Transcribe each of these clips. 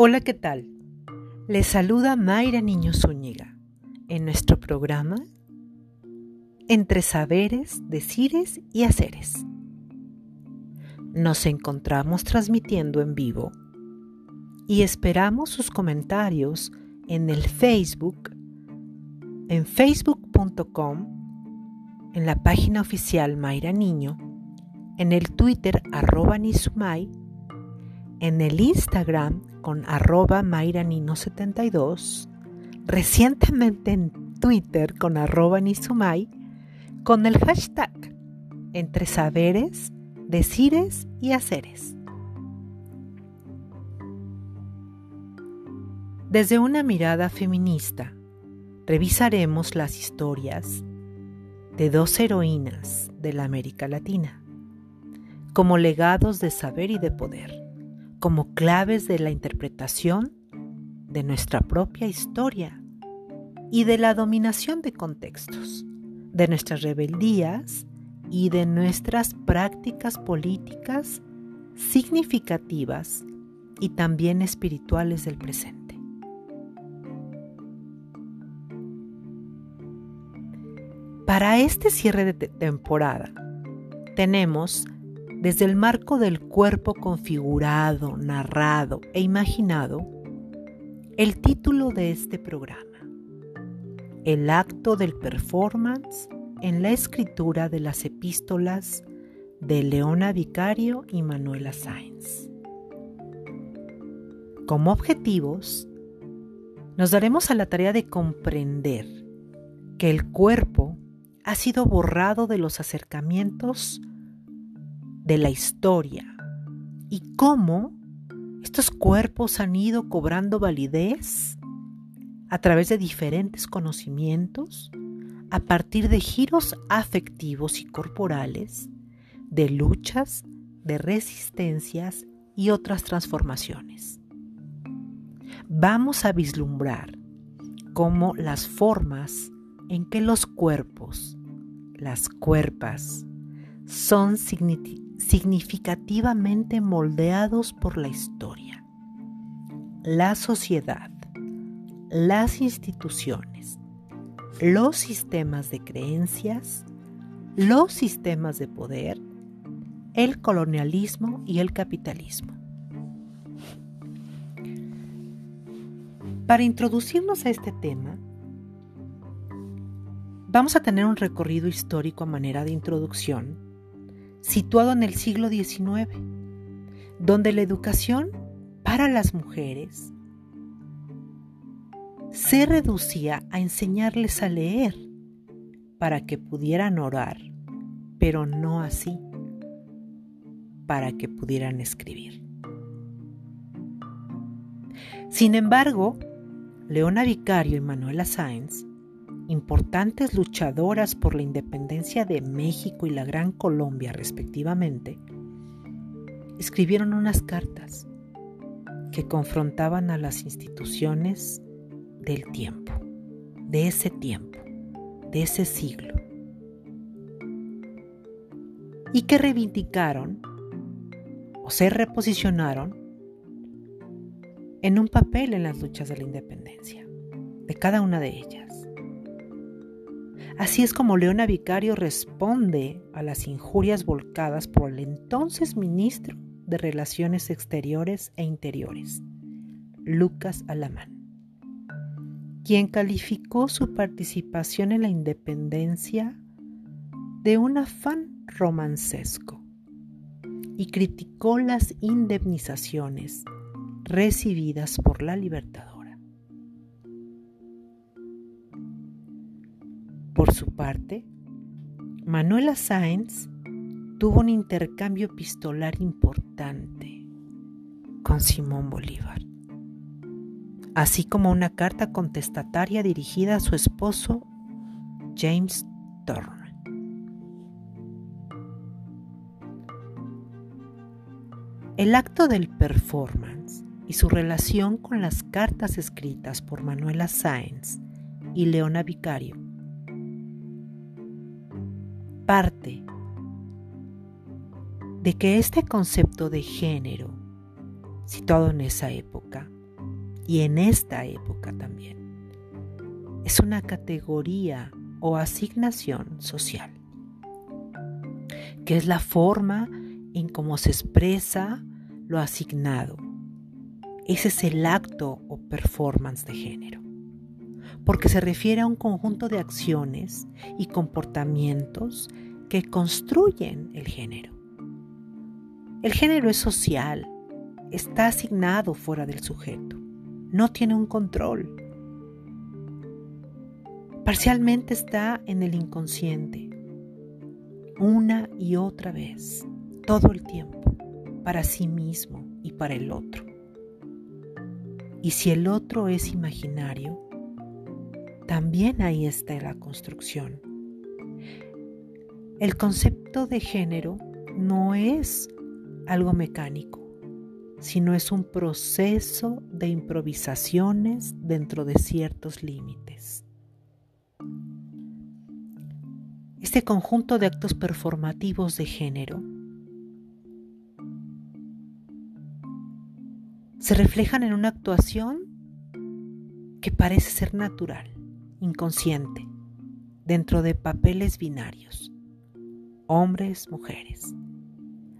Hola, ¿qué tal? Les saluda Mayra Niño Zúñiga en nuestro programa Entre Saberes, Decires y Haceres. Nos encontramos transmitiendo en vivo y esperamos sus comentarios en el Facebook, en facebook.com, en la página oficial Mayra Niño, en el Twitter arroba Nisumay, en el Instagram con arroba mayranino72, recientemente en Twitter con arroba nisumay, con el hashtag entre saberes, decires y haceres. Desde una mirada feminista, revisaremos las historias de dos heroínas de la América Latina, como legados de saber y de poder como claves de la interpretación de nuestra propia historia y de la dominación de contextos, de nuestras rebeldías y de nuestras prácticas políticas significativas y también espirituales del presente. Para este cierre de temporada tenemos desde el marco del cuerpo configurado, narrado e imaginado, el título de este programa, El acto del performance en la escritura de las epístolas de Leona Vicario y Manuela Sáenz. Como objetivos, nos daremos a la tarea de comprender que el cuerpo ha sido borrado de los acercamientos de la historia y cómo estos cuerpos han ido cobrando validez a través de diferentes conocimientos, a partir de giros afectivos y corporales, de luchas, de resistencias y otras transformaciones. Vamos a vislumbrar cómo las formas en que los cuerpos, las cuerpas, son significativamente moldeados por la historia, la sociedad, las instituciones, los sistemas de creencias, los sistemas de poder, el colonialismo y el capitalismo. Para introducirnos a este tema, vamos a tener un recorrido histórico a manera de introducción situado en el siglo XIX, donde la educación para las mujeres se reducía a enseñarles a leer para que pudieran orar, pero no así para que pudieran escribir. Sin embargo, Leona Vicario y Manuela Sáenz importantes luchadoras por la independencia de México y la Gran Colombia respectivamente, escribieron unas cartas que confrontaban a las instituciones del tiempo, de ese tiempo, de ese siglo, y que reivindicaron o se reposicionaron en un papel en las luchas de la independencia, de cada una de ellas. Así es como Leona Vicario responde a las injurias volcadas por el entonces ministro de Relaciones Exteriores e Interiores, Lucas Alamán, quien calificó su participación en la independencia de un afán romancesco y criticó las indemnizaciones recibidas por la Libertadora. Por su parte, Manuela Sáenz tuvo un intercambio epistolar importante con Simón Bolívar, así como una carta contestataria dirigida a su esposo James Turner. El acto del performance y su relación con las cartas escritas por Manuela Sáenz y Leona Vicario parte de que este concepto de género, situado en esa época, y en esta época también. Es una categoría o asignación social, que es la forma en cómo se expresa lo asignado. Ese es el acto o performance de género, porque se refiere a un conjunto de acciones y comportamientos que construyen el género. El género es social, está asignado fuera del sujeto, no tiene un control. Parcialmente está en el inconsciente, una y otra vez, todo el tiempo, para sí mismo y para el otro. Y si el otro es imaginario, también ahí está la construcción. El concepto de género no es algo mecánico, sino es un proceso de improvisaciones dentro de ciertos límites. Este conjunto de actos performativos de género se reflejan en una actuación que parece ser natural, inconsciente, dentro de papeles binarios, hombres, mujeres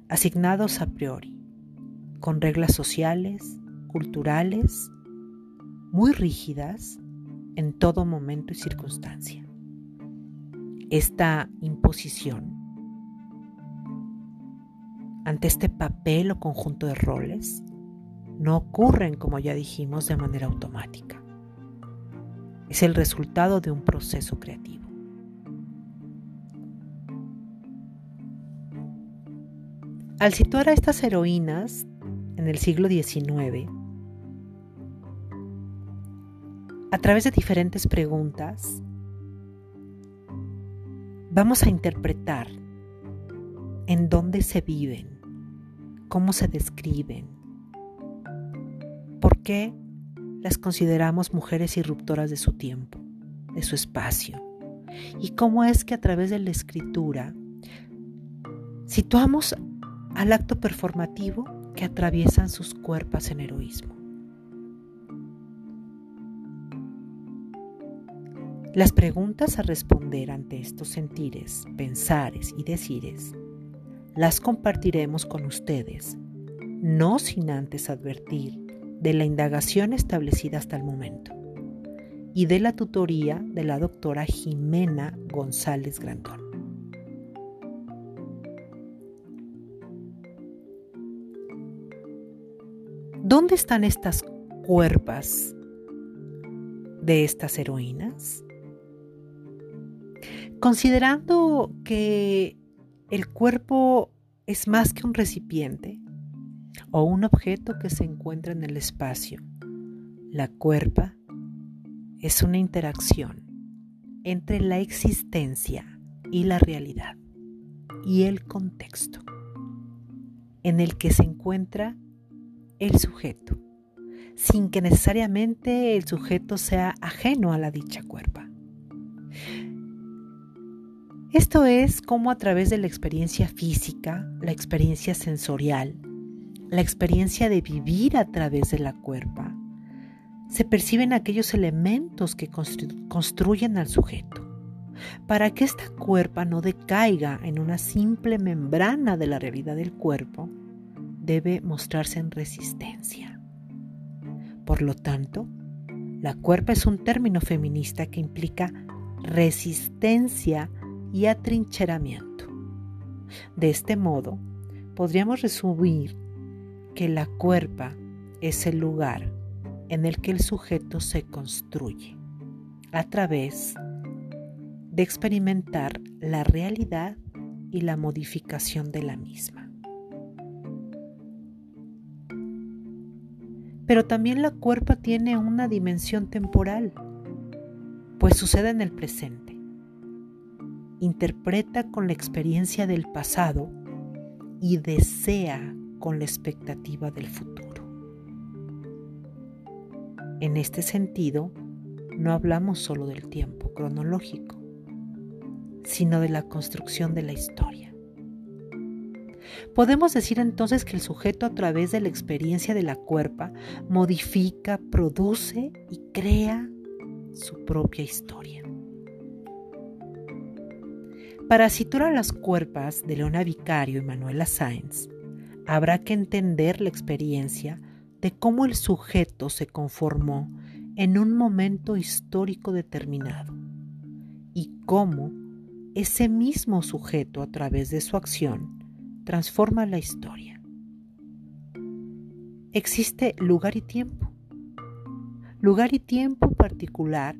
asignados a priori, con reglas sociales, culturales, muy rígidas en todo momento y circunstancia. Esta imposición ante este papel o conjunto de roles no ocurren, como ya dijimos, de manera automática. Es el resultado de un proceso creativo. Al situar a estas heroínas en el siglo XIX, a través de diferentes preguntas, vamos a interpretar en dónde se viven, cómo se describen, por qué las consideramos mujeres irruptoras de su tiempo, de su espacio, y cómo es que a través de la escritura situamos al acto performativo que atraviesan sus cuerpos en heroísmo. Las preguntas a responder ante estos sentires, pensares y decires las compartiremos con ustedes, no sin antes advertir de la indagación establecida hasta el momento y de la tutoría de la doctora Jimena González Grandón. ¿Dónde están estas cuerpas de estas heroínas? Considerando que el cuerpo es más que un recipiente o un objeto que se encuentra en el espacio, la cuerpa es una interacción entre la existencia y la realidad y el contexto en el que se encuentra el sujeto, sin que necesariamente el sujeto sea ajeno a la dicha cuerpa. Esto es como a través de la experiencia física, la experiencia sensorial, la experiencia de vivir a través de la cuerpa, se perciben aquellos elementos que construyen al sujeto. Para que esta cuerpa no decaiga en una simple membrana de la realidad del cuerpo, debe mostrarse en resistencia. Por lo tanto, la cuerpa es un término feminista que implica resistencia y atrincheramiento. De este modo, podríamos resumir que la cuerpa es el lugar en el que el sujeto se construye a través de experimentar la realidad y la modificación de la misma. Pero también la cuerpa tiene una dimensión temporal, pues sucede en el presente. Interpreta con la experiencia del pasado y desea con la expectativa del futuro. En este sentido, no hablamos solo del tiempo cronológico, sino de la construcción de la historia. Podemos decir entonces que el sujeto a través de la experiencia de la cuerpa modifica, produce y crea su propia historia. Para situar a las cuerpas de Leona Vicario y Manuela Sáenz, habrá que entender la experiencia de cómo el sujeto se conformó en un momento histórico determinado y cómo ese mismo sujeto a través de su acción transforma la historia. Existe lugar y tiempo. Lugar y tiempo particular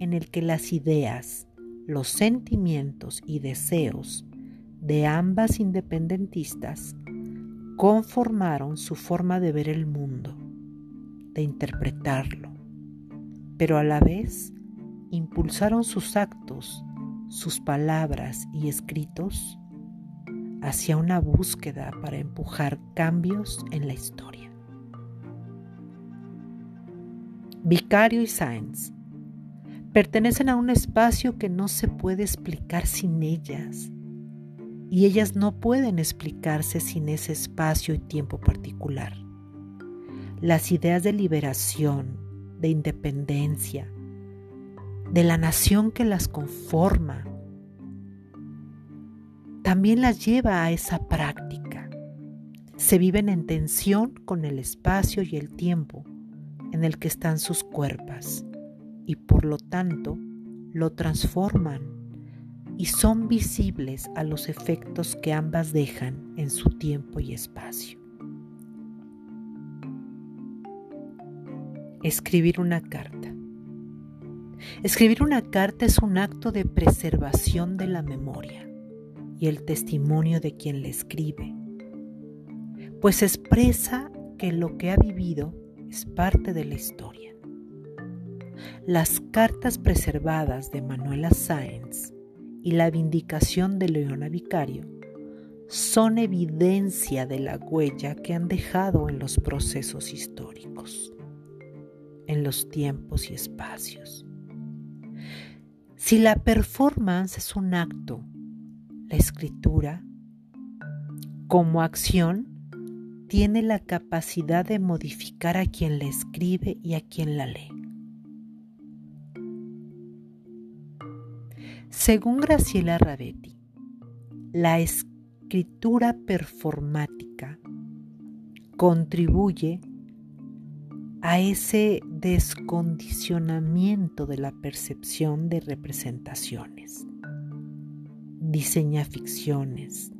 en el que las ideas, los sentimientos y deseos de ambas independentistas conformaron su forma de ver el mundo, de interpretarlo, pero a la vez impulsaron sus actos, sus palabras y escritos hacia una búsqueda para empujar cambios en la historia. Vicario y Sáenz pertenecen a un espacio que no se puede explicar sin ellas y ellas no pueden explicarse sin ese espacio y tiempo particular. Las ideas de liberación, de independencia, de la nación que las conforma, también las lleva a esa práctica. Se viven en tensión con el espacio y el tiempo en el que están sus cuerpos y por lo tanto lo transforman y son visibles a los efectos que ambas dejan en su tiempo y espacio. Escribir una carta. Escribir una carta es un acto de preservación de la memoria y el testimonio de quien le escribe, pues expresa que lo que ha vivido es parte de la historia. Las cartas preservadas de Manuela Sáenz y la vindicación de Leona Vicario son evidencia de la huella que han dejado en los procesos históricos, en los tiempos y espacios. Si la performance es un acto la escritura, como acción, tiene la capacidad de modificar a quien la escribe y a quien la lee. Según Graciela Ravetti, la escritura performática contribuye a ese descondicionamiento de la percepción de representaciones diseña ficciones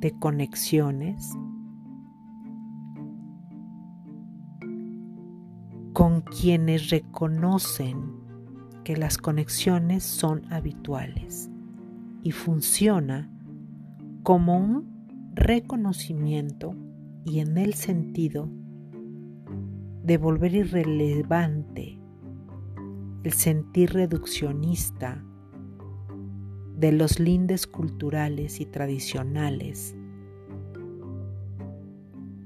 de conexiones con quienes reconocen que las conexiones son habituales y funciona como un reconocimiento y en el sentido de volver irrelevante el sentir reduccionista de los lindes culturales y tradicionales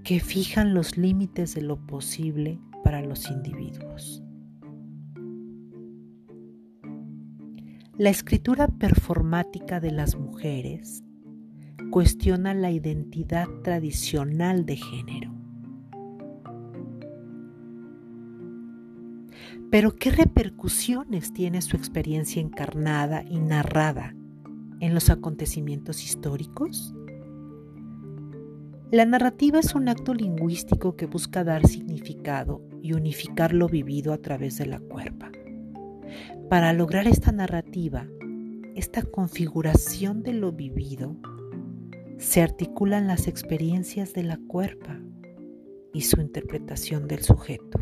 que fijan los límites de lo posible para los individuos. La escritura performática de las mujeres cuestiona la identidad tradicional de género. Pero ¿qué repercusiones tiene su experiencia encarnada y narrada en los acontecimientos históricos? La narrativa es un acto lingüístico que busca dar significado y unificar lo vivido a través de la cuerpa. Para lograr esta narrativa, esta configuración de lo vivido, se articulan las experiencias de la cuerpa y su interpretación del sujeto,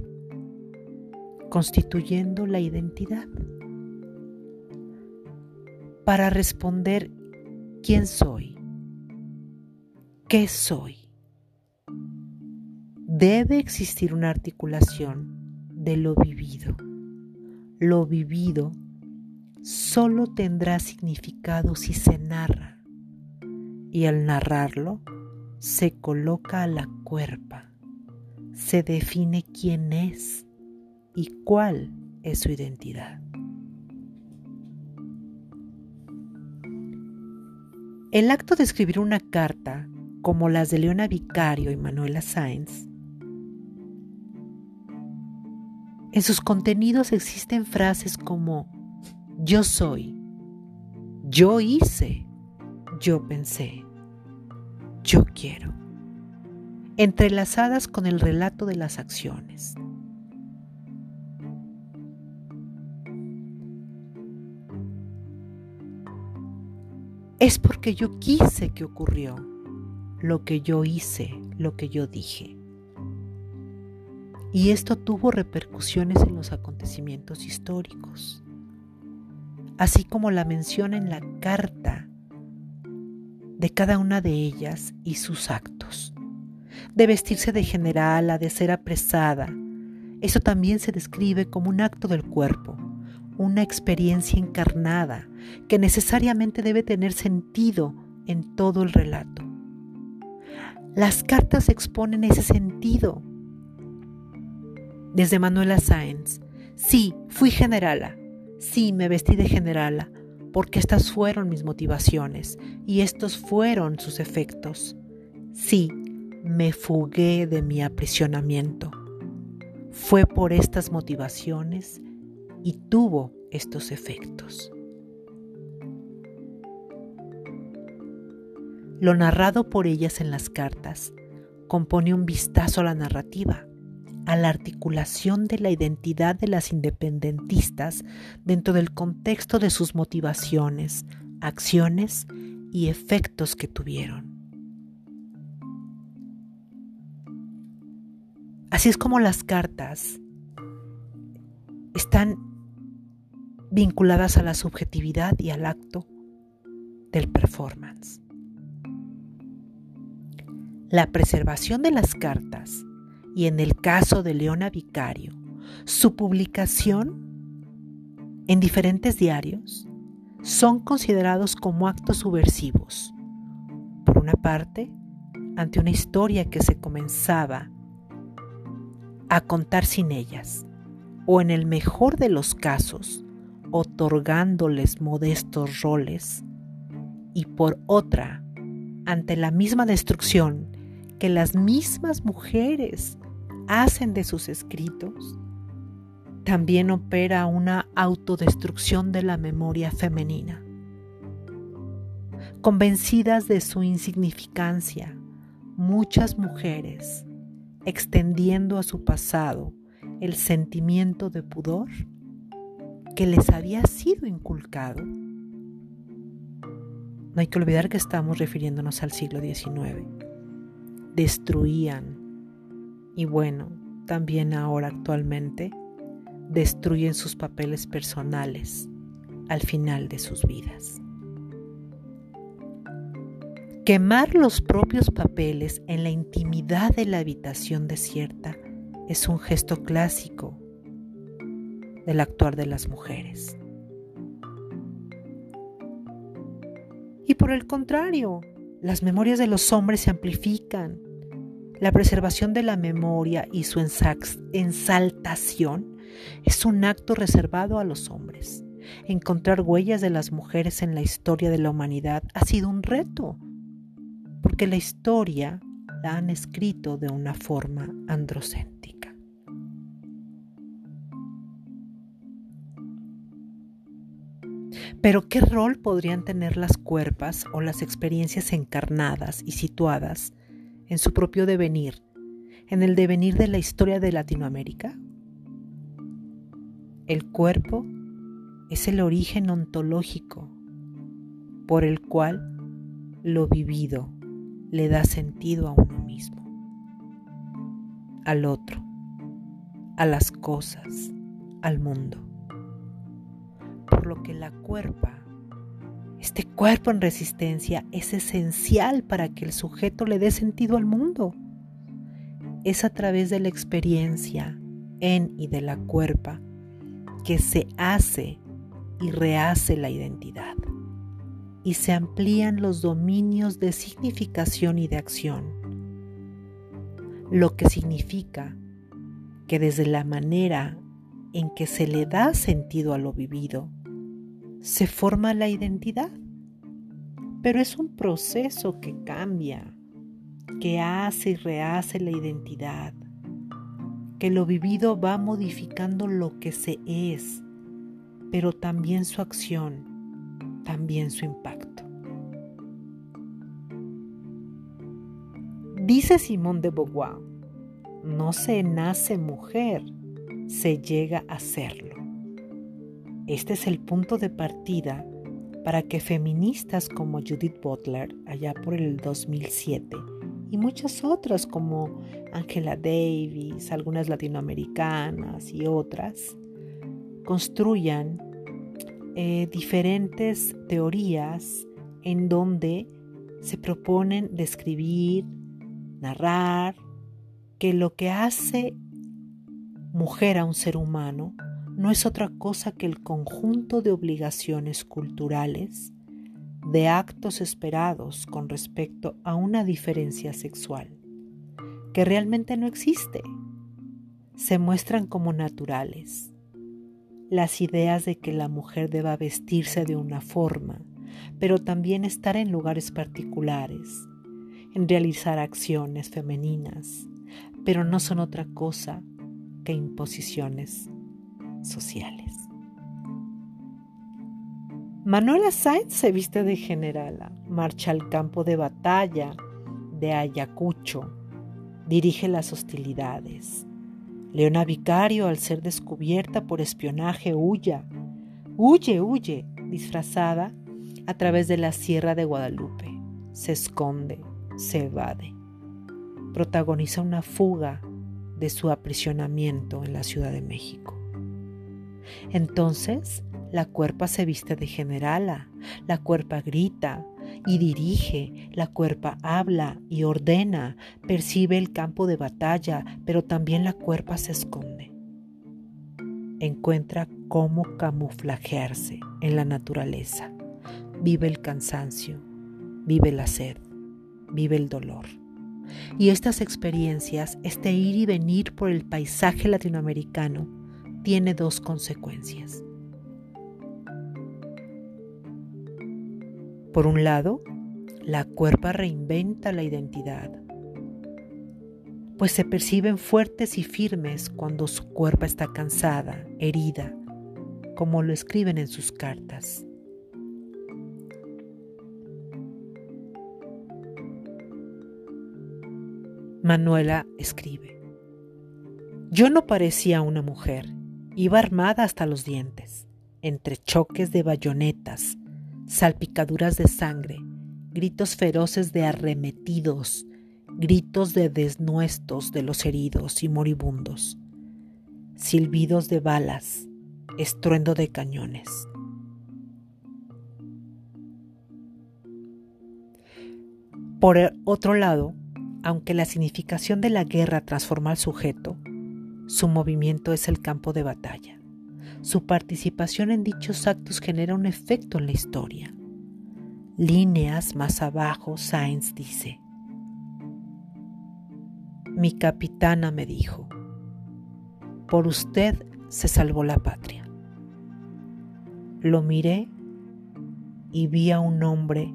constituyendo la identidad para responder quién soy, qué soy. Debe existir una articulación de lo vivido. Lo vivido solo tendrá significado si se narra y al narrarlo se coloca a la cuerpa, se define quién es y cuál es su identidad. El acto de escribir una carta como las de Leona Vicario y Manuela Sáenz, en sus contenidos existen frases como yo soy, yo hice, yo pensé, yo quiero, entrelazadas con el relato de las acciones. Es porque yo quise que ocurrió lo que yo hice, lo que yo dije. Y esto tuvo repercusiones en los acontecimientos históricos, así como la mención en la carta de cada una de ellas y sus actos. De vestirse de general a de ser apresada, eso también se describe como un acto del cuerpo, una experiencia encarnada que necesariamente debe tener sentido en todo el relato. Las cartas exponen ese sentido. Desde Manuela Sáenz, sí, fui generala, sí, me vestí de generala, porque estas fueron mis motivaciones y estos fueron sus efectos. Sí, me fugué de mi aprisionamiento. Fue por estas motivaciones y tuvo estos efectos. Lo narrado por ellas en las cartas compone un vistazo a la narrativa, a la articulación de la identidad de las independentistas dentro del contexto de sus motivaciones, acciones y efectos que tuvieron. Así es como las cartas están vinculadas a la subjetividad y al acto del performance. La preservación de las cartas y en el caso de Leona Vicario, su publicación en diferentes diarios son considerados como actos subversivos. Por una parte, ante una historia que se comenzaba a contar sin ellas, o en el mejor de los casos, otorgándoles modestos roles, y por otra, ante la misma destrucción que las mismas mujeres hacen de sus escritos, también opera una autodestrucción de la memoria femenina. Convencidas de su insignificancia, muchas mujeres, extendiendo a su pasado el sentimiento de pudor, que les había sido inculcado. No hay que olvidar que estamos refiriéndonos al siglo XIX. Destruían, y bueno, también ahora actualmente, destruyen sus papeles personales al final de sus vidas. Quemar los propios papeles en la intimidad de la habitación desierta es un gesto clásico del actuar de las mujeres. Y por el contrario, las memorias de los hombres se amplifican. La preservación de la memoria y su ensaltación es un acto reservado a los hombres. Encontrar huellas de las mujeres en la historia de la humanidad ha sido un reto, porque la historia la han escrito de una forma androcéntrica. Pero ¿qué rol podrían tener las cuerpas o las experiencias encarnadas y situadas en su propio devenir, en el devenir de la historia de Latinoamérica? El cuerpo es el origen ontológico por el cual lo vivido le da sentido a uno mismo, al otro, a las cosas, al mundo por lo que la cuerpa, este cuerpo en resistencia, es esencial para que el sujeto le dé sentido al mundo. Es a través de la experiencia en y de la cuerpa que se hace y rehace la identidad y se amplían los dominios de significación y de acción, lo que significa que desde la manera en que se le da sentido a lo vivido, se forma la identidad. Pero es un proceso que cambia que hace y rehace la identidad, que lo vivido va modificando lo que se es, pero también su acción, también su impacto. Dice Simón de Beauvoir, no se nace mujer, se llega a serlo. Este es el punto de partida para que feministas como Judith Butler, allá por el 2007, y muchas otras como Angela Davis, algunas latinoamericanas y otras, construyan eh, diferentes teorías en donde se proponen describir, narrar, que lo que hace mujer a un ser humano no es otra cosa que el conjunto de obligaciones culturales, de actos esperados con respecto a una diferencia sexual, que realmente no existe. Se muestran como naturales. Las ideas de que la mujer deba vestirse de una forma, pero también estar en lugares particulares, en realizar acciones femeninas, pero no son otra cosa que imposiciones sociales. Manuela Sainz se viste de generala, marcha al campo de batalla de Ayacucho, dirige las hostilidades. Leona Vicario, al ser descubierta por espionaje, huya, huye, huye, disfrazada a través de la Sierra de Guadalupe. Se esconde, se evade. Protagoniza una fuga de su aprisionamiento en la Ciudad de México. Entonces, la cuerpa se viste de generala, la cuerpa grita y dirige, la cuerpa habla y ordena, percibe el campo de batalla, pero también la cuerpa se esconde. Encuentra cómo camuflajearse en la naturaleza. Vive el cansancio, vive la sed, vive el dolor. Y estas experiencias, este ir y venir por el paisaje latinoamericano, tiene dos consecuencias. Por un lado, la cuerpa reinventa la identidad, pues se perciben fuertes y firmes cuando su cuerpo está cansada, herida, como lo escriben en sus cartas. Manuela escribe, Yo no parecía una mujer, iba armada hasta los dientes, entre choques de bayonetas, salpicaduras de sangre, gritos feroces de arremetidos, gritos de desnuestos de los heridos y moribundos, silbidos de balas, estruendo de cañones. Por otro lado, aunque la significación de la guerra transforma al sujeto, su movimiento es el campo de batalla. Su participación en dichos actos genera un efecto en la historia. Líneas más abajo, Sainz dice, Mi capitana me dijo, por usted se salvó la patria. Lo miré y vi a un hombre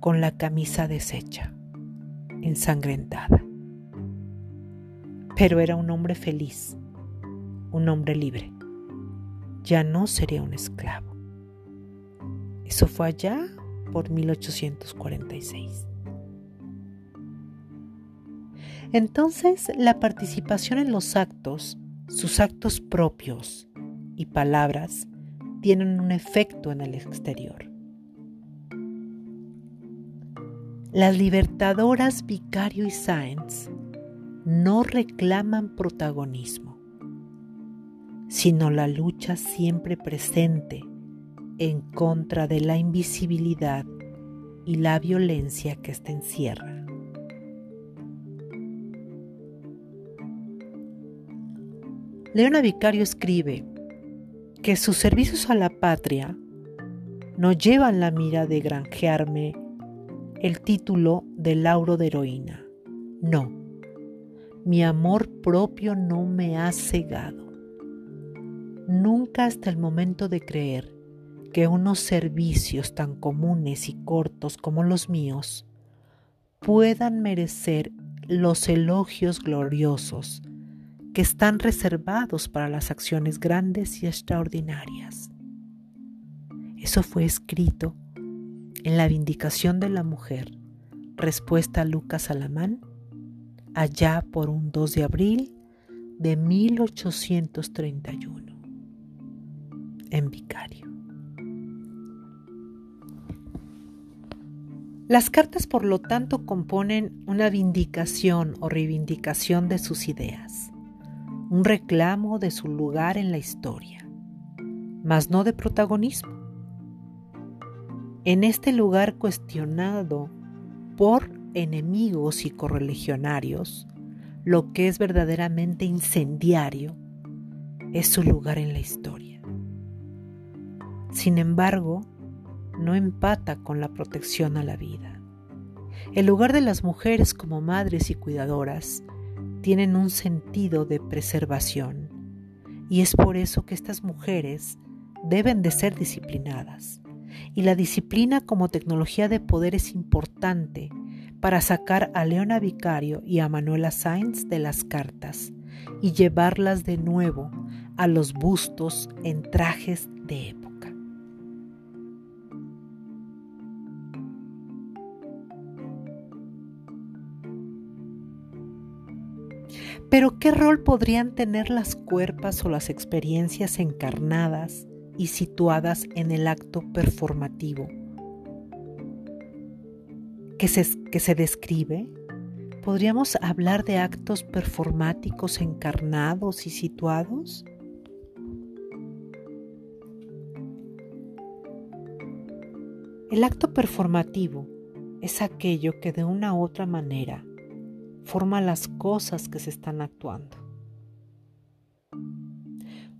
con la camisa deshecha ensangrentada. Pero era un hombre feliz, un hombre libre. Ya no sería un esclavo. Eso fue allá por 1846. Entonces, la participación en los actos, sus actos propios y palabras, tienen un efecto en el exterior. Las libertadoras Vicario y Sáenz no reclaman protagonismo, sino la lucha siempre presente en contra de la invisibilidad y la violencia que ésta encierra. Leona Vicario escribe que sus servicios a la patria no llevan la mira de granjearme el título de lauro de heroína. No, mi amor propio no me ha cegado. Nunca hasta el momento de creer que unos servicios tan comunes y cortos como los míos puedan merecer los elogios gloriosos que están reservados para las acciones grandes y extraordinarias. Eso fue escrito en la Vindicación de la Mujer, respuesta a Lucas Alamán, allá por un 2 de abril de 1831, en Vicario. Las cartas, por lo tanto, componen una vindicación o reivindicación de sus ideas, un reclamo de su lugar en la historia, mas no de protagonismo. En este lugar cuestionado por enemigos y correligionarios, lo que es verdaderamente incendiario es su lugar en la historia. Sin embargo, no empata con la protección a la vida. El lugar de las mujeres como madres y cuidadoras tienen un sentido de preservación y es por eso que estas mujeres deben de ser disciplinadas. Y la disciplina como tecnología de poder es importante para sacar a Leona Vicario y a Manuela Sainz de las cartas y llevarlas de nuevo a los bustos en trajes de época. Pero ¿qué rol podrían tener las cuerpas o las experiencias encarnadas y situadas en el acto performativo que se, que se describe? ¿Podríamos hablar de actos performáticos encarnados y situados? El acto performativo es aquello que de una u otra manera forma las cosas que se están actuando.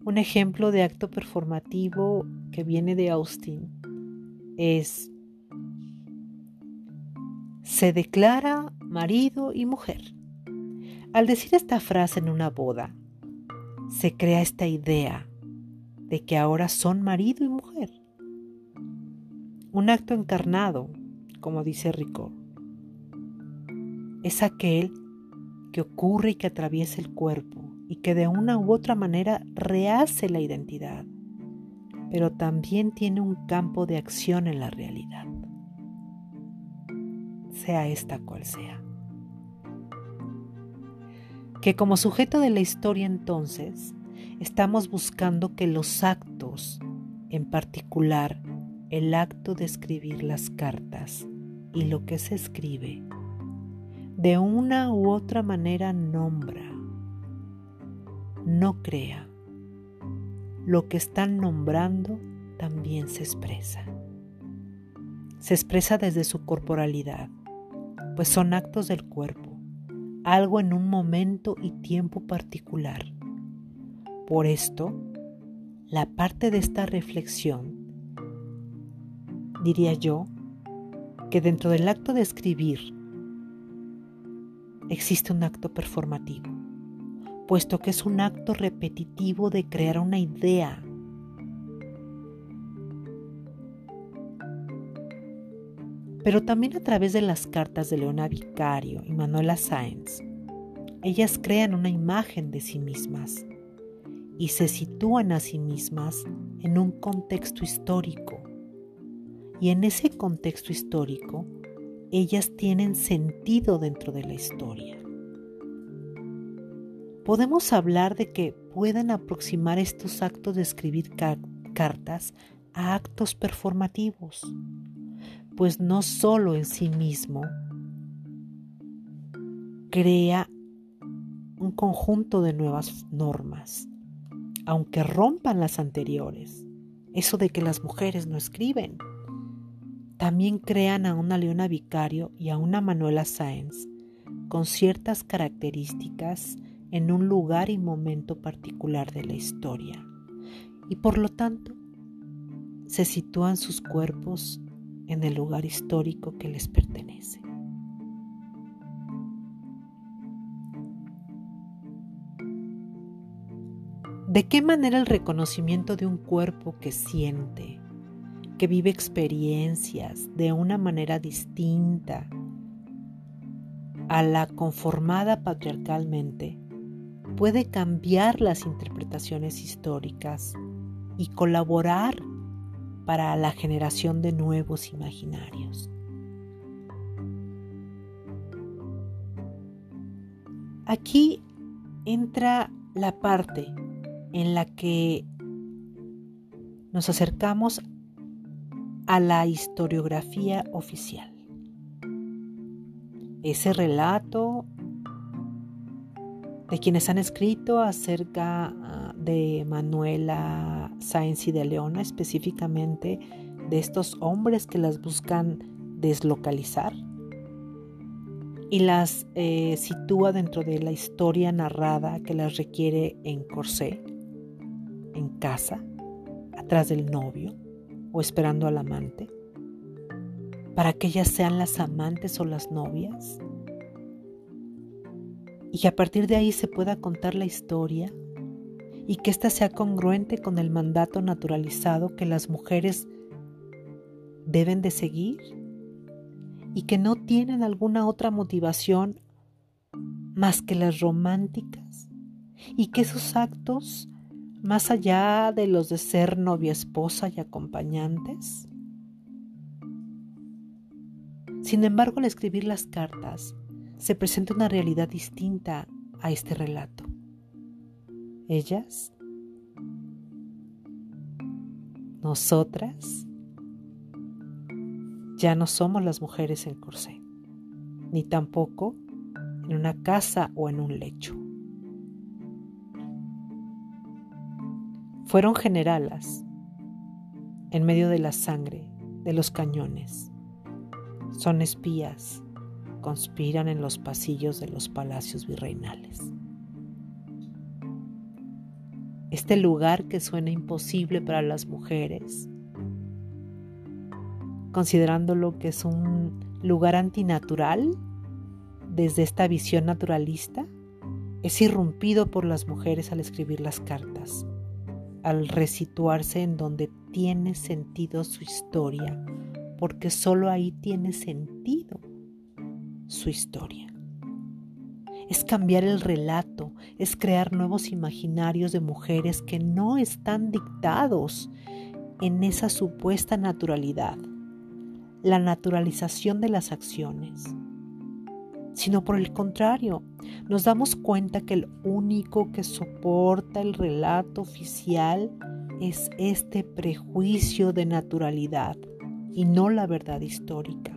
Un ejemplo de acto performativo que viene de Austin es se declara marido y mujer. Al decir esta frase en una boda, se crea esta idea de que ahora son marido y mujer. Un acto encarnado, como dice Rico, es aquel que ocurre y que atraviesa el cuerpo y que de una u otra manera rehace la identidad, pero también tiene un campo de acción en la realidad, sea esta cual sea. Que como sujeto de la historia entonces, estamos buscando que los actos, en particular el acto de escribir las cartas y lo que se escribe, de una u otra manera nombra, no crea. Lo que están nombrando también se expresa. Se expresa desde su corporalidad, pues son actos del cuerpo, algo en un momento y tiempo particular. Por esto, la parte de esta reflexión, diría yo, que dentro del acto de escribir existe un acto performativo, puesto que es un acto repetitivo de crear una idea. Pero también a través de las cartas de Leona Vicario y Manuela Sáenz, ellas crean una imagen de sí mismas y se sitúan a sí mismas en un contexto histórico. Y en ese contexto histórico ellas tienen sentido dentro de la historia. Podemos hablar de que pueden aproximar estos actos de escribir cartas a actos performativos, pues no solo en sí mismo crea un conjunto de nuevas normas, aunque rompan las anteriores. Eso de que las mujeres no escriben, también crean a una Leona Vicario y a una Manuela Sáenz con ciertas características en un lugar y momento particular de la historia y por lo tanto se sitúan sus cuerpos en el lugar histórico que les pertenece. ¿De qué manera el reconocimiento de un cuerpo que siente, que vive experiencias de una manera distinta a la conformada patriarcalmente puede cambiar las interpretaciones históricas y colaborar para la generación de nuevos imaginarios. Aquí entra la parte en la que nos acercamos a la historiografía oficial. Ese relato de quienes han escrito acerca ah, de Manuela Sáenz y de Leona, específicamente de estos hombres que las buscan deslocalizar. Y las eh, sitúa dentro de la historia narrada que las requiere en corsé, en casa, atrás del novio o esperando al amante, para que ellas sean las amantes o las novias. Y que a partir de ahí se pueda contar la historia y que ésta sea congruente con el mandato naturalizado que las mujeres deben de seguir y que no tienen alguna otra motivación más que las románticas y que esos actos, más allá de los de ser novia, esposa y acompañantes, sin embargo al escribir las cartas, se presenta una realidad distinta a este relato. Ellas, nosotras, ya no somos las mujeres en corsé, ni tampoco en una casa o en un lecho. Fueron generalas en medio de la sangre, de los cañones. Son espías conspiran en los pasillos de los palacios virreinales. Este lugar que suena imposible para las mujeres, considerándolo que es un lugar antinatural desde esta visión naturalista, es irrumpido por las mujeres al escribir las cartas, al resituarse en donde tiene sentido su historia, porque solo ahí tiene sentido su historia. Es cambiar el relato, es crear nuevos imaginarios de mujeres que no están dictados en esa supuesta naturalidad, la naturalización de las acciones, sino por el contrario, nos damos cuenta que el único que soporta el relato oficial es este prejuicio de naturalidad y no la verdad histórica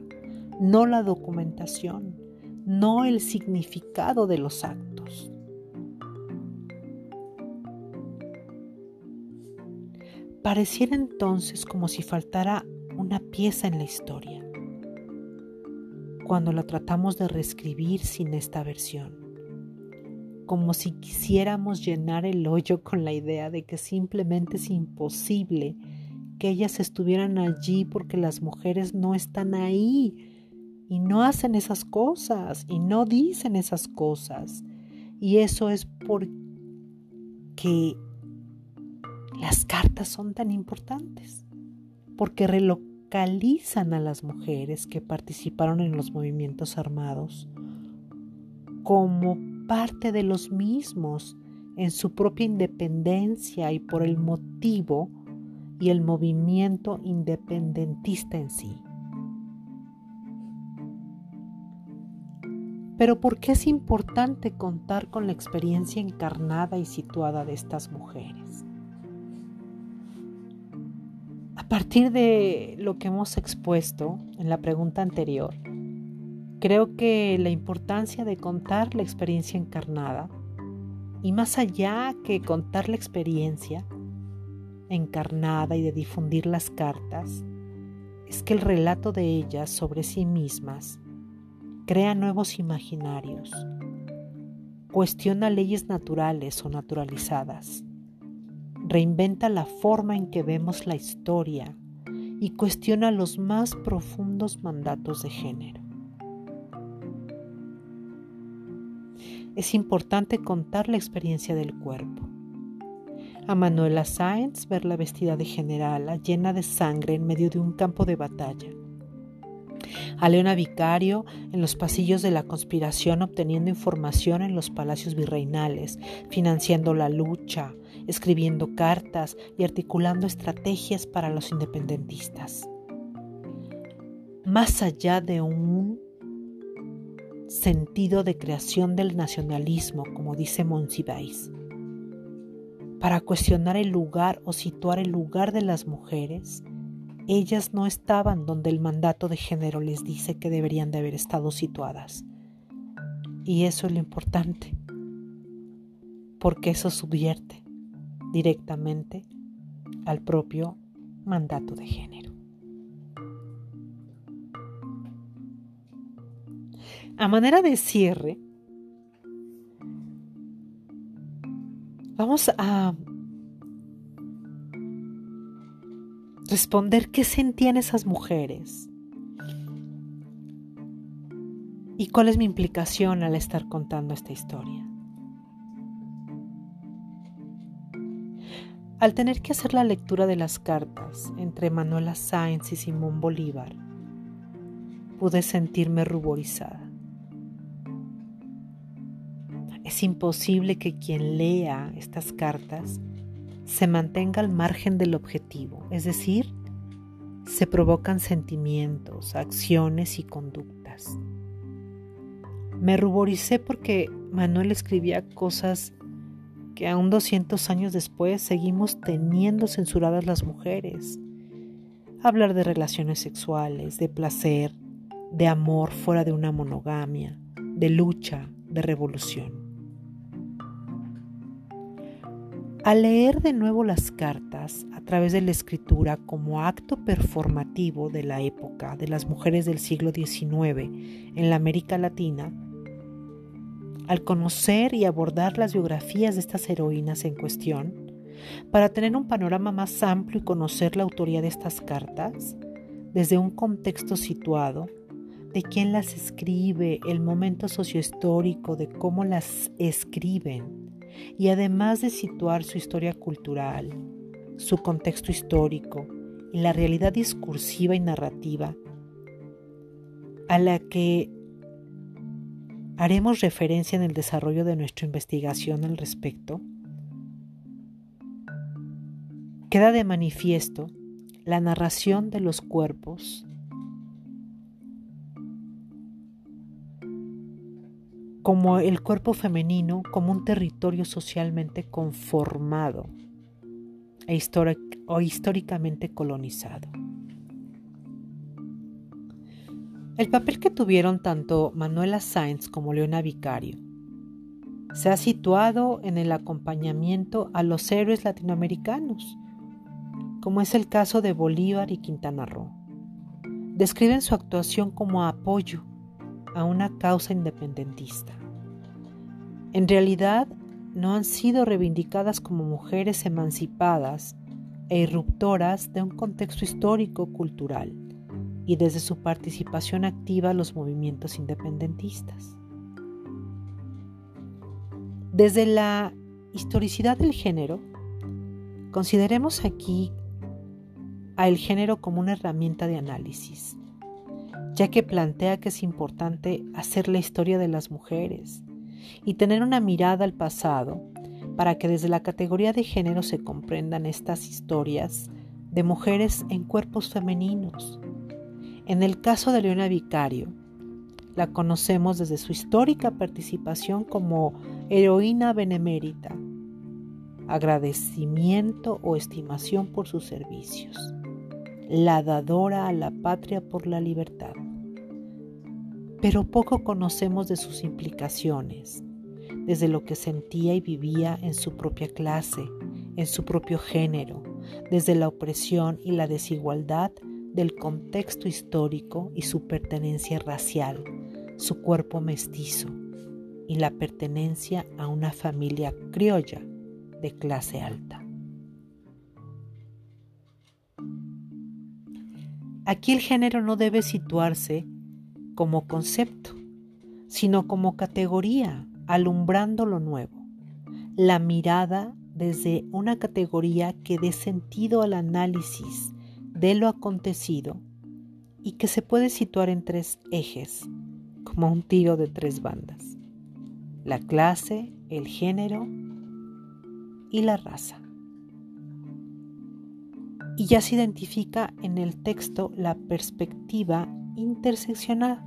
no la documentación, no el significado de los actos. Pareciera entonces como si faltara una pieza en la historia, cuando la tratamos de reescribir sin esta versión, como si quisiéramos llenar el hoyo con la idea de que simplemente es imposible que ellas estuvieran allí porque las mujeres no están ahí y no hacen esas cosas y no dicen esas cosas. Y eso es porque las cartas son tan importantes, porque relocalizan a las mujeres que participaron en los movimientos armados como parte de los mismos en su propia independencia y por el motivo y el movimiento independentista en sí. Pero ¿por qué es importante contar con la experiencia encarnada y situada de estas mujeres? Partir de lo que hemos expuesto en la pregunta anterior, creo que la importancia de contar la experiencia encarnada y más allá que contar la experiencia encarnada y de difundir las cartas, es que el relato de ellas sobre sí mismas crea nuevos imaginarios, cuestiona leyes naturales o naturalizadas, reinventa la forma en que vemos la historia y cuestiona los más profundos mandatos de género. Es importante contar la experiencia del cuerpo. A Manuela Sáenz verla vestida de generala, llena de sangre en medio de un campo de batalla a Leona Vicario en los pasillos de la conspiración obteniendo información en los palacios virreinales, financiando la lucha, escribiendo cartas y articulando estrategias para los independentistas. Más allá de un sentido de creación del nacionalismo, como dice Monsiváis, para cuestionar el lugar o situar el lugar de las mujeres, ellas no estaban donde el mandato de género les dice que deberían de haber estado situadas. Y eso es lo importante, porque eso subvierte directamente al propio mandato de género. A manera de cierre, vamos a responder qué sentían esas mujeres y cuál es mi implicación al estar contando esta historia. Al tener que hacer la lectura de las cartas entre Manuela Sáenz y Simón Bolívar, pude sentirme ruborizada. Es imposible que quien lea estas cartas se mantenga al margen del objetivo, es decir, se provocan sentimientos, acciones y conductas. Me ruboricé porque Manuel escribía cosas que aún 200 años después seguimos teniendo censuradas las mujeres. Hablar de relaciones sexuales, de placer, de amor fuera de una monogamia, de lucha, de revolución. Al leer de nuevo las cartas a través de la escritura como acto performativo de la época de las mujeres del siglo XIX en la América Latina, al conocer y abordar las biografías de estas heroínas en cuestión, para tener un panorama más amplio y conocer la autoría de estas cartas, desde un contexto situado, de quién las escribe, el momento sociohistórico, de cómo las escriben, y además de situar su historia cultural, su contexto histórico y la realidad discursiva y narrativa a la que haremos referencia en el desarrollo de nuestra investigación al respecto, queda de manifiesto la narración de los cuerpos como el cuerpo femenino como un territorio socialmente conformado e o históricamente colonizado. El papel que tuvieron tanto Manuela Sáenz como Leona Vicario se ha situado en el acompañamiento a los héroes latinoamericanos, como es el caso de Bolívar y Quintana Roo. Describen su actuación como apoyo a una causa independentista. En realidad, no han sido reivindicadas como mujeres emancipadas e irruptoras de un contexto histórico-cultural y desde su participación activa los movimientos independentistas. Desde la historicidad del género, consideremos aquí al género como una herramienta de análisis, ya que plantea que es importante hacer la historia de las mujeres y tener una mirada al pasado para que desde la categoría de género se comprendan estas historias de mujeres en cuerpos femeninos. En el caso de Leona Vicario, la conocemos desde su histórica participación como heroína benemérita, agradecimiento o estimación por sus servicios, la dadora a la patria por la libertad. Pero poco conocemos de sus implicaciones, desde lo que sentía y vivía en su propia clase, en su propio género, desde la opresión y la desigualdad del contexto histórico y su pertenencia racial, su cuerpo mestizo y la pertenencia a una familia criolla de clase alta. Aquí el género no debe situarse como concepto, sino como categoría, alumbrando lo nuevo. La mirada desde una categoría que dé sentido al análisis de lo acontecido y que se puede situar en tres ejes, como un tiro de tres bandas. La clase, el género y la raza. Y ya se identifica en el texto la perspectiva interseccional.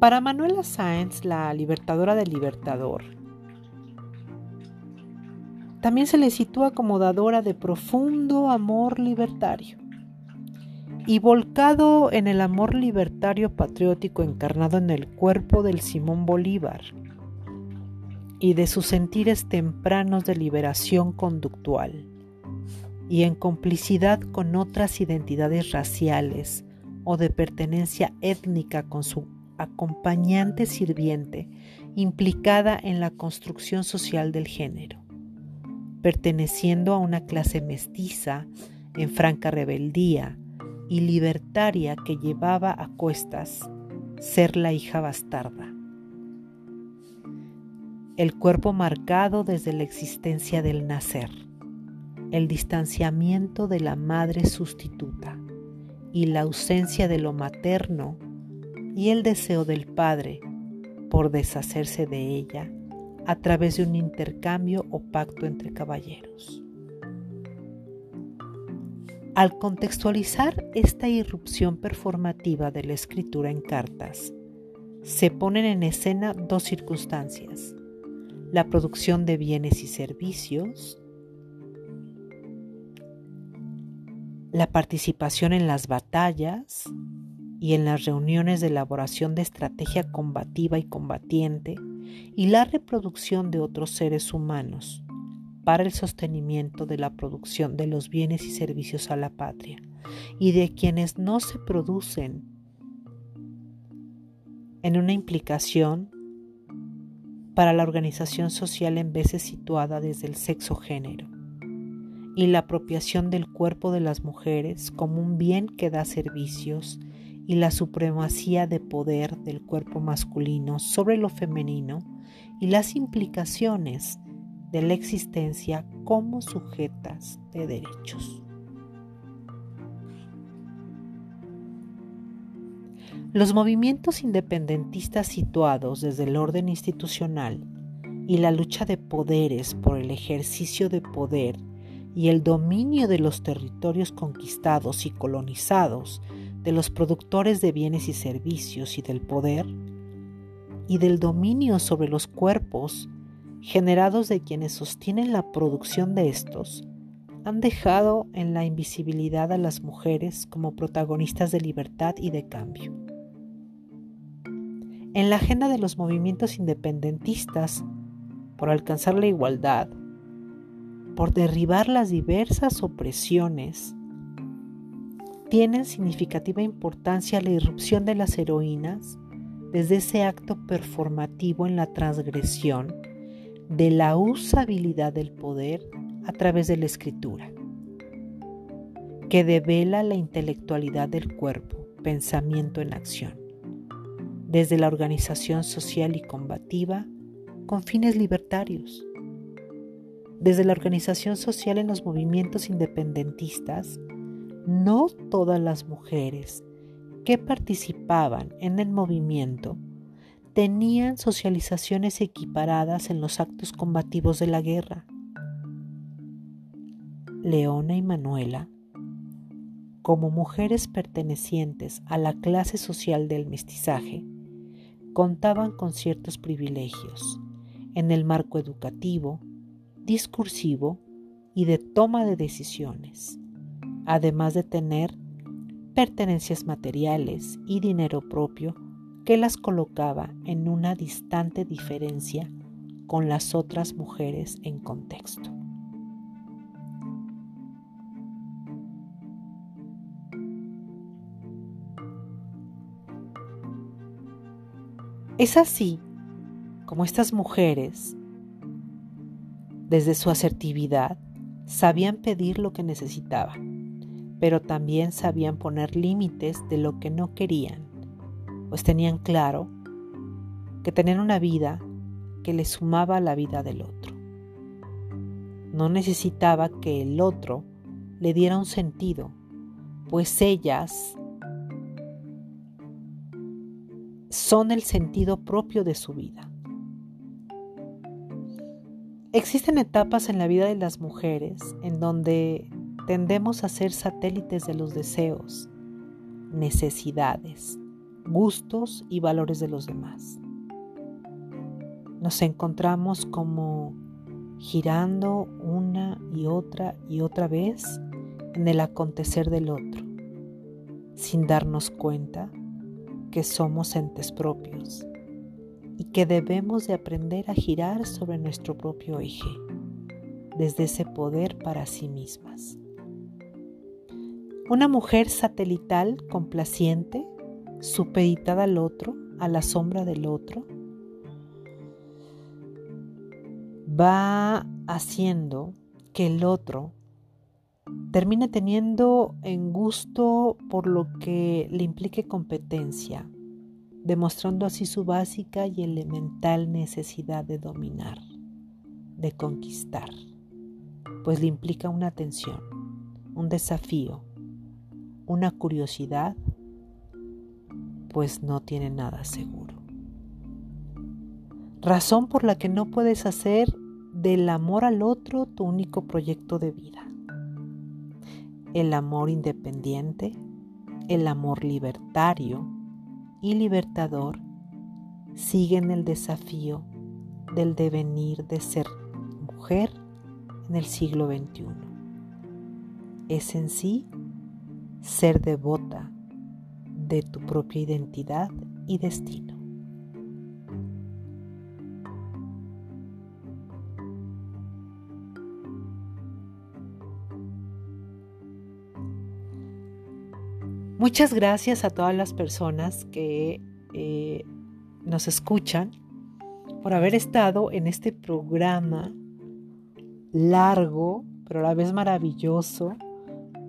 Para Manuela Sáenz, la libertadora del libertador, también se le sitúa como dadora de profundo amor libertario. Y volcado en el amor libertario patriótico encarnado en el cuerpo del Simón Bolívar y de sus sentires tempranos de liberación conductual y en complicidad con otras identidades raciales o de pertenencia étnica con su acompañante sirviente implicada en la construcción social del género, perteneciendo a una clase mestiza en franca rebeldía y libertaria que llevaba a cuestas ser la hija bastarda. El cuerpo marcado desde la existencia del nacer, el distanciamiento de la madre sustituta y la ausencia de lo materno y el deseo del Padre por deshacerse de ella a través de un intercambio o pacto entre caballeros. Al contextualizar esta irrupción performativa de la escritura en cartas, se ponen en escena dos circunstancias, la producción de bienes y servicios, la participación en las batallas, y en las reuniones de elaboración de estrategia combativa y combatiente y la reproducción de otros seres humanos para el sostenimiento de la producción de los bienes y servicios a la patria y de quienes no se producen en una implicación para la organización social en veces situada desde el sexo género y la apropiación del cuerpo de las mujeres como un bien que da servicios y la supremacía de poder del cuerpo masculino sobre lo femenino y las implicaciones de la existencia como sujetas de derechos. Los movimientos independentistas situados desde el orden institucional y la lucha de poderes por el ejercicio de poder y el dominio de los territorios conquistados y colonizados de los productores de bienes y servicios y del poder y del dominio sobre los cuerpos generados de quienes sostienen la producción de estos, han dejado en la invisibilidad a las mujeres como protagonistas de libertad y de cambio. En la agenda de los movimientos independentistas, por alcanzar la igualdad, por derribar las diversas opresiones tienen significativa importancia la irrupción de las heroínas desde ese acto performativo en la transgresión de la usabilidad del poder a través de la escritura, que devela la intelectualidad del cuerpo, pensamiento en acción, desde la organización social y combativa con fines libertarios, desde la organización social en los movimientos independentistas, no todas las mujeres que participaban en el movimiento tenían socializaciones equiparadas en los actos combativos de la guerra. Leona y Manuela, como mujeres pertenecientes a la clase social del mestizaje, contaban con ciertos privilegios en el marco educativo, discursivo y de toma de decisiones además de tener pertenencias materiales y dinero propio que las colocaba en una distante diferencia con las otras mujeres en contexto. Es así como estas mujeres, desde su asertividad, sabían pedir lo que necesitaban pero también sabían poner límites de lo que no querían, pues tenían claro que tenían una vida que le sumaba a la vida del otro. No necesitaba que el otro le diera un sentido, pues ellas son el sentido propio de su vida. Existen etapas en la vida de las mujeres en donde tendemos a ser satélites de los deseos, necesidades, gustos y valores de los demás. Nos encontramos como girando una y otra y otra vez en el acontecer del otro, sin darnos cuenta que somos entes propios y que debemos de aprender a girar sobre nuestro propio eje, desde ese poder para sí mismas. Una mujer satelital complaciente, supeditada al otro, a la sombra del otro, va haciendo que el otro termine teniendo en gusto por lo que le implique competencia, demostrando así su básica y elemental necesidad de dominar, de conquistar, pues le implica una tensión, un desafío, una curiosidad, pues no tiene nada seguro. Razón por la que no puedes hacer del amor al otro tu único proyecto de vida. El amor independiente, el amor libertario y libertador siguen el desafío del devenir de ser mujer en el siglo XXI. Es en sí ser devota de tu propia identidad y destino. Muchas gracias a todas las personas que eh, nos escuchan por haber estado en este programa largo, pero a la vez maravilloso,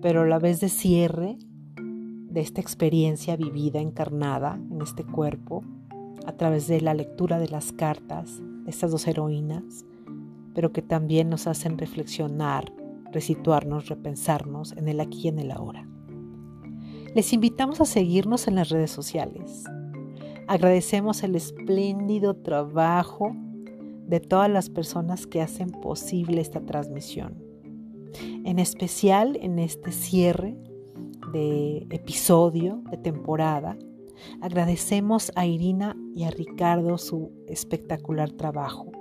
pero a la vez de cierre de esta experiencia vivida, encarnada en este cuerpo, a través de la lectura de las cartas de estas dos heroínas, pero que también nos hacen reflexionar, resituarnos, repensarnos en el aquí y en el ahora. Les invitamos a seguirnos en las redes sociales. Agradecemos el espléndido trabajo de todas las personas que hacen posible esta transmisión en especial en este cierre de episodio, de temporada. Agradecemos a Irina y a Ricardo su espectacular trabajo,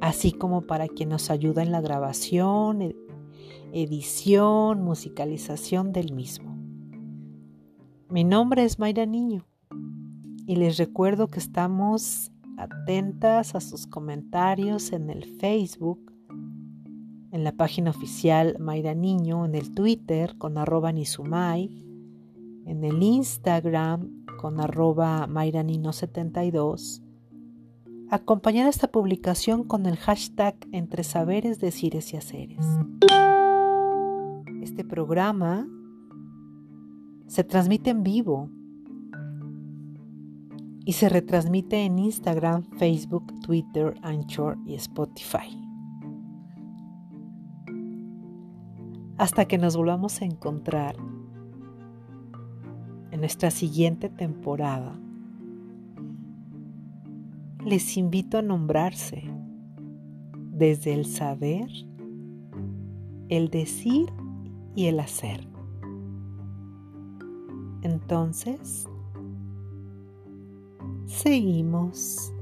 así como para quien nos ayuda en la grabación, edición, musicalización del mismo. Mi nombre es Mayra Niño y les recuerdo que estamos atentas a sus comentarios en el Facebook en la página oficial Mayra Niño, en el Twitter con arroba Nizumay, en el Instagram con arroba Nino72. Acompañar esta publicación con el hashtag Entre Saberes, Decires y Haceres. Este programa se transmite en vivo y se retransmite en Instagram, Facebook, Twitter, Anchor y Spotify. Hasta que nos volvamos a encontrar en nuestra siguiente temporada. Les invito a nombrarse desde el saber, el decir y el hacer. Entonces, seguimos.